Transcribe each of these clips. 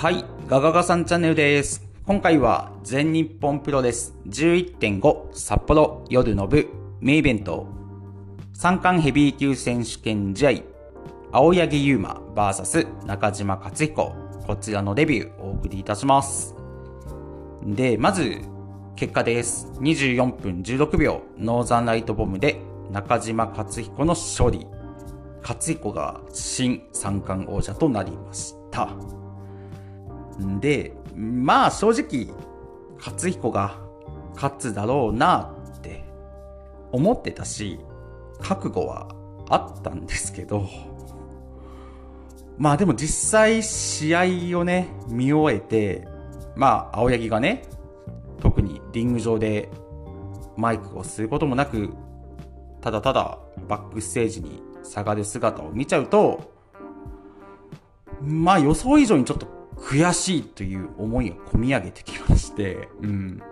はい、ガガガさんチャンネルです。今回は全日本プロレス11.5札幌夜の部メイベント三冠ヘビー級選手権試合青柳優馬 VS 中島克彦こちらのレビューをお送りいたします。で、まず結果です。24分16秒ノーザンライトボムで中島克彦の勝利。克彦が新三冠王者となりました。で、まあ正直、勝彦が勝つだろうなって思ってたし、覚悟はあったんですけど、まあでも実際試合をね、見終えて、まあ青柳がね、特にリング上でマイクをすることもなく、ただただバックステージに下がる姿を見ちゃうと、まあ予想以上にちょっと悔しいという思いが込み上げてきまして、うん。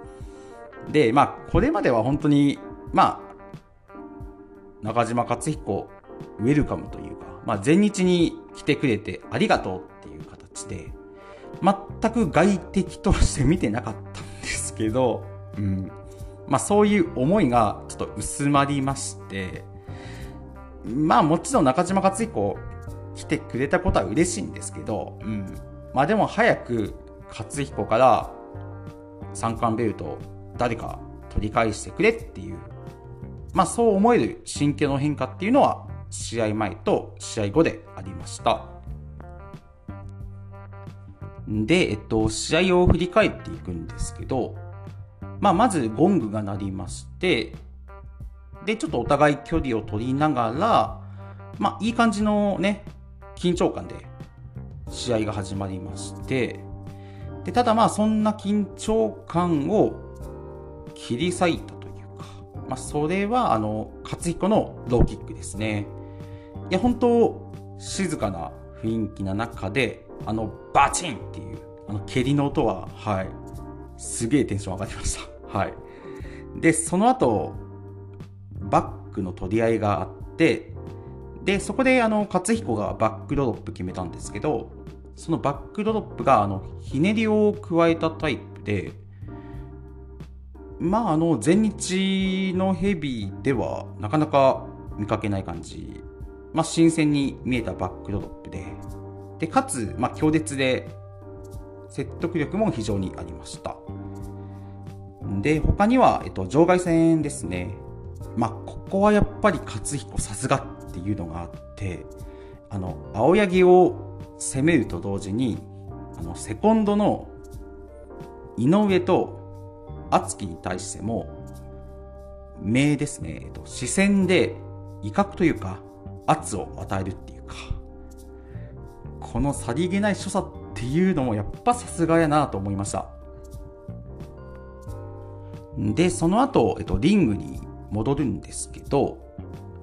で、まあこれまでは本当に、まあ、中島克彦ウェルカムというか、まあ前日に来てくれてありがとうっていう形で、全く外敵として見てなかったんですけど、うん。まあそういう思いがちょっと薄まりまして、まあもちろん中島克彦来てくれたことは嬉しいんですけど、うん。まあでも早く克彦から三冠ベルトを誰か取り返してくれっていう、まあそう思える心境の変化っていうのは試合前と試合後でありました。で、えっと、試合を振り返っていくんですけど、まあまずゴングが鳴りまして、で、ちょっとお互い距離を取りながら、まあいい感じのね、緊張感で試合が始まりまして、で、ただまあそんな緊張感を切り裂いたというか、まあそれはあの、勝彦のローキックですね。いや、本当静かな雰囲気な中で、あの、バチンっていう、あの、蹴りの音は、はい、すげえテンション上がりました。はい。で、その後、バックの取り合いがあって、で、そこであの、勝彦がバックドロップ決めたんですけど、そのバックドロップがあの、ひねりを加えたタイプで、まああの、前日のヘビーではなかなか見かけない感じ。まあ新鮮に見えたバックドロップで、で、かつ、まあ強烈で、説得力も非常にありました。で、他には、えっと、場外戦ですね。まあ、ここはやっぱり勝彦さすがっていうのがあって、あの、青柳を攻めると同時に、あの、セコンドの井上と敦樹に対しても、目ですね、えっと、視線で威嚇というか、圧を与えるっていうか、このさりげない所作っていうのもやっぱさすがやなと思いました。で、その後、えっと、リングに戻るんですけど、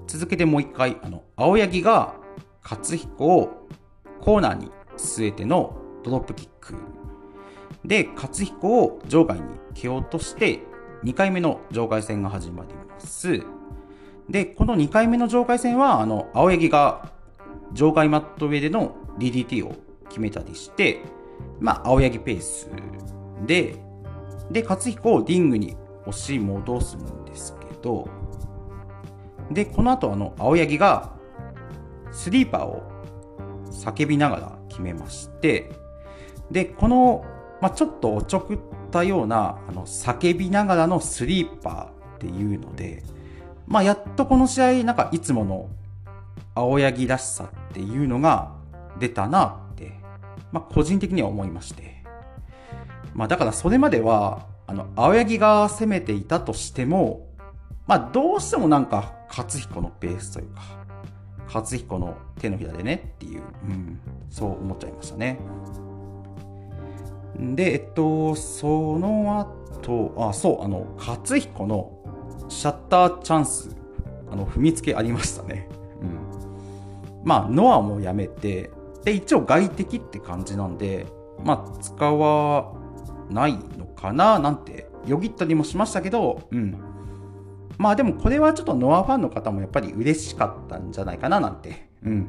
続けてもう一回、あの、青柳が勝彦をコーナーに据えてのドロップキック。で、勝彦を場外に蹴落として、2回目の場外戦が始まります。で、この2回目の場外戦は、あの、青柳が場外マット上での DDT を決めたりして、まあ、青柳ペースで、で、勝彦をリングに押し戻すんですけど、で、この後、あの、青柳が、スリーパーを叫びながら決めまして、で、この、まあ、ちょっとおちょくったような、あの、叫びながらのスリーパーっていうので、まあ、やっとこの試合、なんかいつもの青柳らしさっていうのが出たなって、まあ、個人的には思いまして。まあ、だからそれまでは、あの、青柳が攻めていたとしても、まあ、どうしてもなんか、勝彦のペースというか、勝彦の手のひらでねっていう、うん、そう思っちゃいましたね。で、えっと、その後、あ、そう、あの、勝彦のシャッターチャンス、あの、踏みつけありましたね。うん。まあ、ノアもやめて、で、一応外敵って感じなんで、まあ、使わないのかななんて、よぎったりもしましたけど、うん。まあでもこれはちょっとノアファンの方もやっぱり嬉しかったんじゃないかななんて、うん。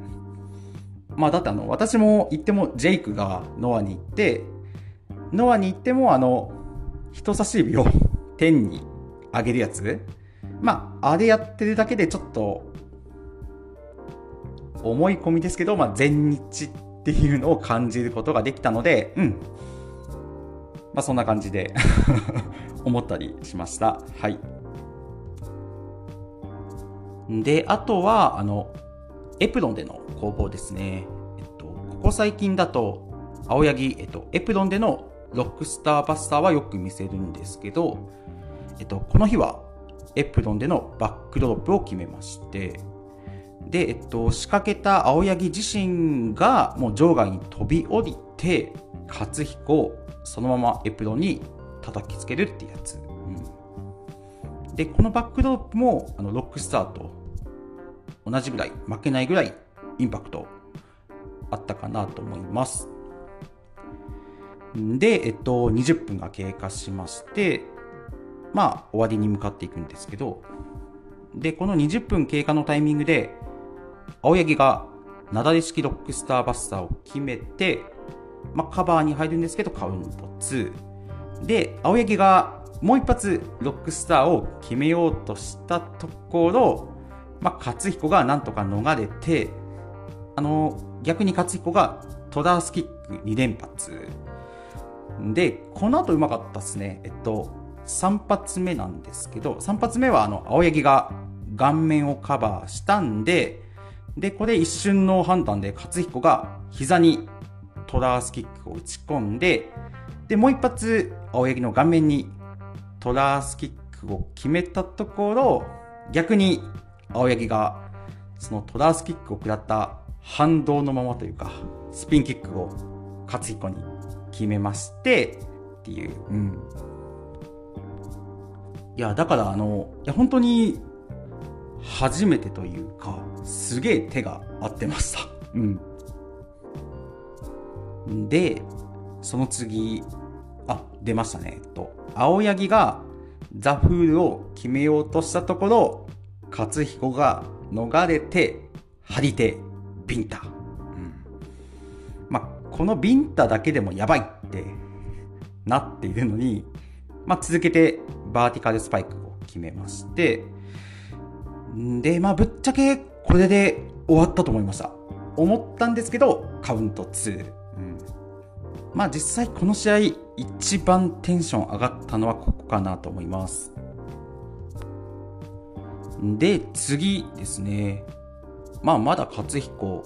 まあだってあの、私も行ってもジェイクがノアに行って、ノアに行ってもあの、人差し指を天に上げるやつまあ、あれやってるだけでちょっと、思い込みですけど、まあ、全日っていうのを感じることができたので、うん。まあ、そんな感じで 思ったりしました。はい。で、あとは、あの、エプロンでの工房ですね。えっと、ここ最近だと、青柳、えっと、エプロンでのロックスターバスターはよく見せるんですけど、えっと、この日はエプロンでのバックドロップを決めまして、で、えっと、仕掛けた青柳自身がもう場外に飛び降りて、勝彦をそのままエプロンに叩きつけるってやつ。うん、で、このバックドロップもあのロックスターと同じぐらい、負けないぐらいインパクトあったかなと思います。で、えっと、20分が経過しまして、まあ、終わりに向かっていくんですけど、で、この20分経過のタイミングで、青柳がなだれ式ロックスターバスターを決めて、まあ、カバーに入るんですけど、カウント2。で、青柳がもう一発ロックスターを決めようとしたところ、まあ、勝彦がなんとか逃れて、あの、逆に勝彦がトダースキック2連発。で、この後うまかったですね。えっと、3発目なんですけど、3発目はあの、青柳が顔面をカバーしたんで、で、これ一瞬の判断で勝彦が膝にトラースキックを打ち込んで、で、もう一発青柳の顔面にトラースキックを決めたところ、逆に青柳がそのトラースキックを食らった反動のままというか、スピンキックを勝彦に決めまして、っていう、うん。いや、だからあの、いや、本当に、初めてというか、すげえ手が合ってました。うん。で、その次、あ、出ましたね。と、青柳がザ・フールを決めようとしたところ、勝彦が逃れて、張り手、ビンタ。うん。まあ、このビンタだけでもやばいってなっているのに、まあ、続けてバーティカルスパイクを決めまして、で、まあ、ぶっちゃけこれで終わったと思いました。思ったんですけど、カウント2。まあ、実際この試合、一番テンション上がったのはここかなと思います。で、次ですね。まあ、まだ勝彦、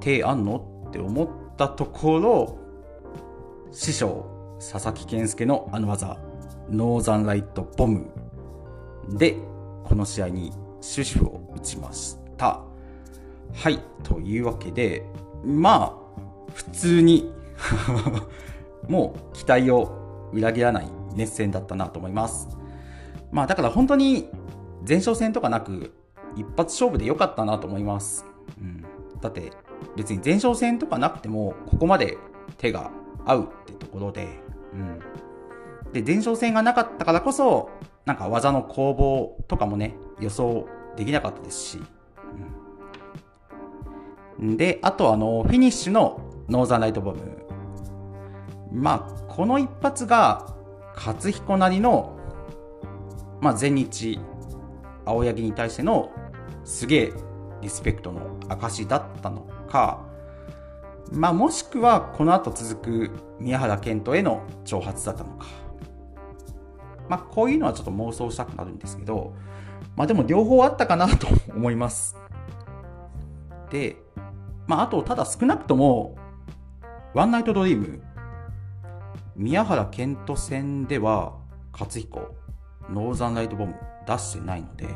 手あんのって思ったところ、師匠、佐々木健介のあの技、ノーザンライトボムで、この試合に終止符を打ちました。はい。というわけで、まあ、普通に もう期待を裏切らない熱戦だったなと思います。まあ、だから本当に前哨戦とかなく、一発勝負で良かったなと思います。うん。だって、別に前哨戦とかなくても、ここまで手が合うってところで、うん。で、前哨戦がなかったからこそ、なんか技の攻防とかもね、予想できなかったですし。うん、で、あとあの、フィニッシュのノーザンライトボム。まあ、この一発が、勝彦なりの、まあ、全日、青柳に対しての、すげえリスペクトの証だったのか、まあ、もしくはこの後続く宮原健人への挑発だったのか。まあ、こういうのはちょっと妄想したくなるんですけど、まあでも両方あったかなと思います。で、まああと、ただ少なくとも、ワンナイトドリーム、宮原健人戦では、勝彦、ノーザンライトボム出してないので、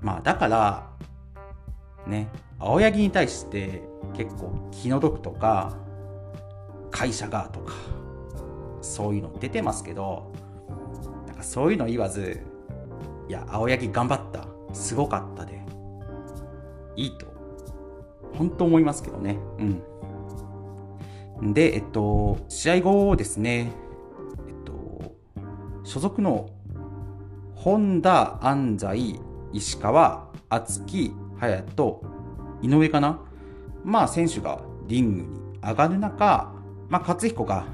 まあだから、ね、青柳に対して結構気の毒とか、会社がとか、そういうの出てますけど、なんかそういうの言わず、いや、青柳頑張った。すごかったで。いいと。本当思いますけどね。うん。で、えっと、試合後ですね、えっと、所属の本田、安西、石川、敦樹、隼人、井上かな？まあ選手がリングに上がる中、まあ勝彦が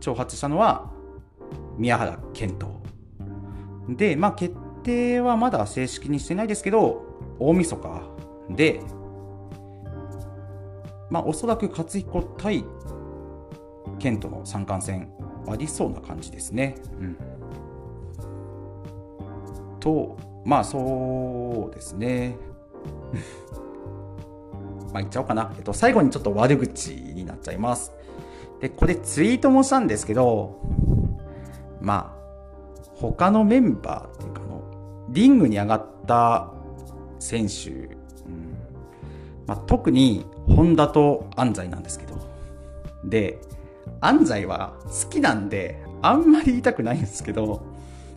挑発したのは宮原健人。で、まあ決定はまだ正式にしてないですけど、大晦日で、まあおそらく勝彦対健人の三冠戦ありそうな感じですね。うん。と、まあそうですね。まあ言っちゃおうかな。えっと、最後にちょっと悪口になっちゃいます。で、これツイートもしたんですけど、まあ、他のメンバーっていうかの、リングに上がった選手、うんまあ、特に本田と安西なんですけど、で、安西は好きなんで、あんまり言いたくないんですけど、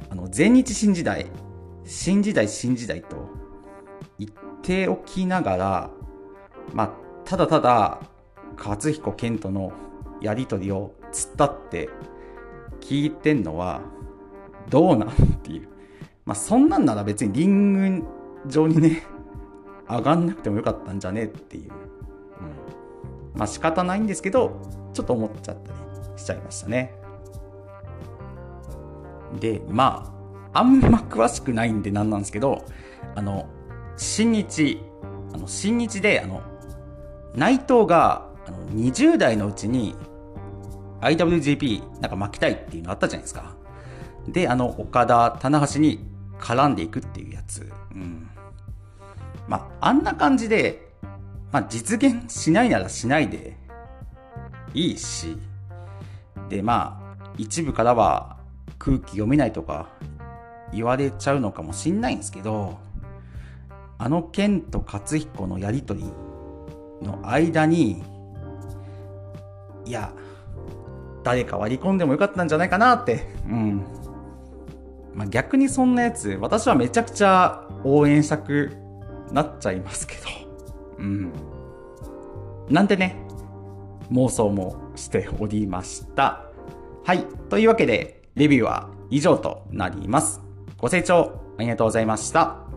あの、全日新時代、新時代新時代と言っておきながら、まあ、ただただ、勝彦健人のやりとりを突っ立って聞いてんのは、どうなんっていう。まあ、そんなんなら別にリング上にね、上がんなくてもよかったんじゃねっていう。まあ仕方ないんですけど、ちょっと思っちゃったりしちゃいましたね。で、まあ、あんま詳しくないんでなんなんですけど、あの、新日、あの、新日で、あの、内藤が、あの、20代のうちに IWGP なんか負けたいっていうのあったじゃないですか。で、あの、岡田、棚橋に絡んでいくっていうやつ。うん。まあ、あんな感じで、まあ、実現しないならしないでいいし、で、まあ、一部からは空気読めないとか言われちゃうのかもしんないんですけど、あの剣と勝彦のやりとりの間に、いや、誰か割り込んでもよかったんじゃないかなって、うん。まあ、逆にそんなやつ、私はめちゃくちゃ応援したくなっちゃいますけど、うん。なんてね、妄想もしておりました。はい。というわけで、レビューは以上となります。ご清聴ありがとうございました。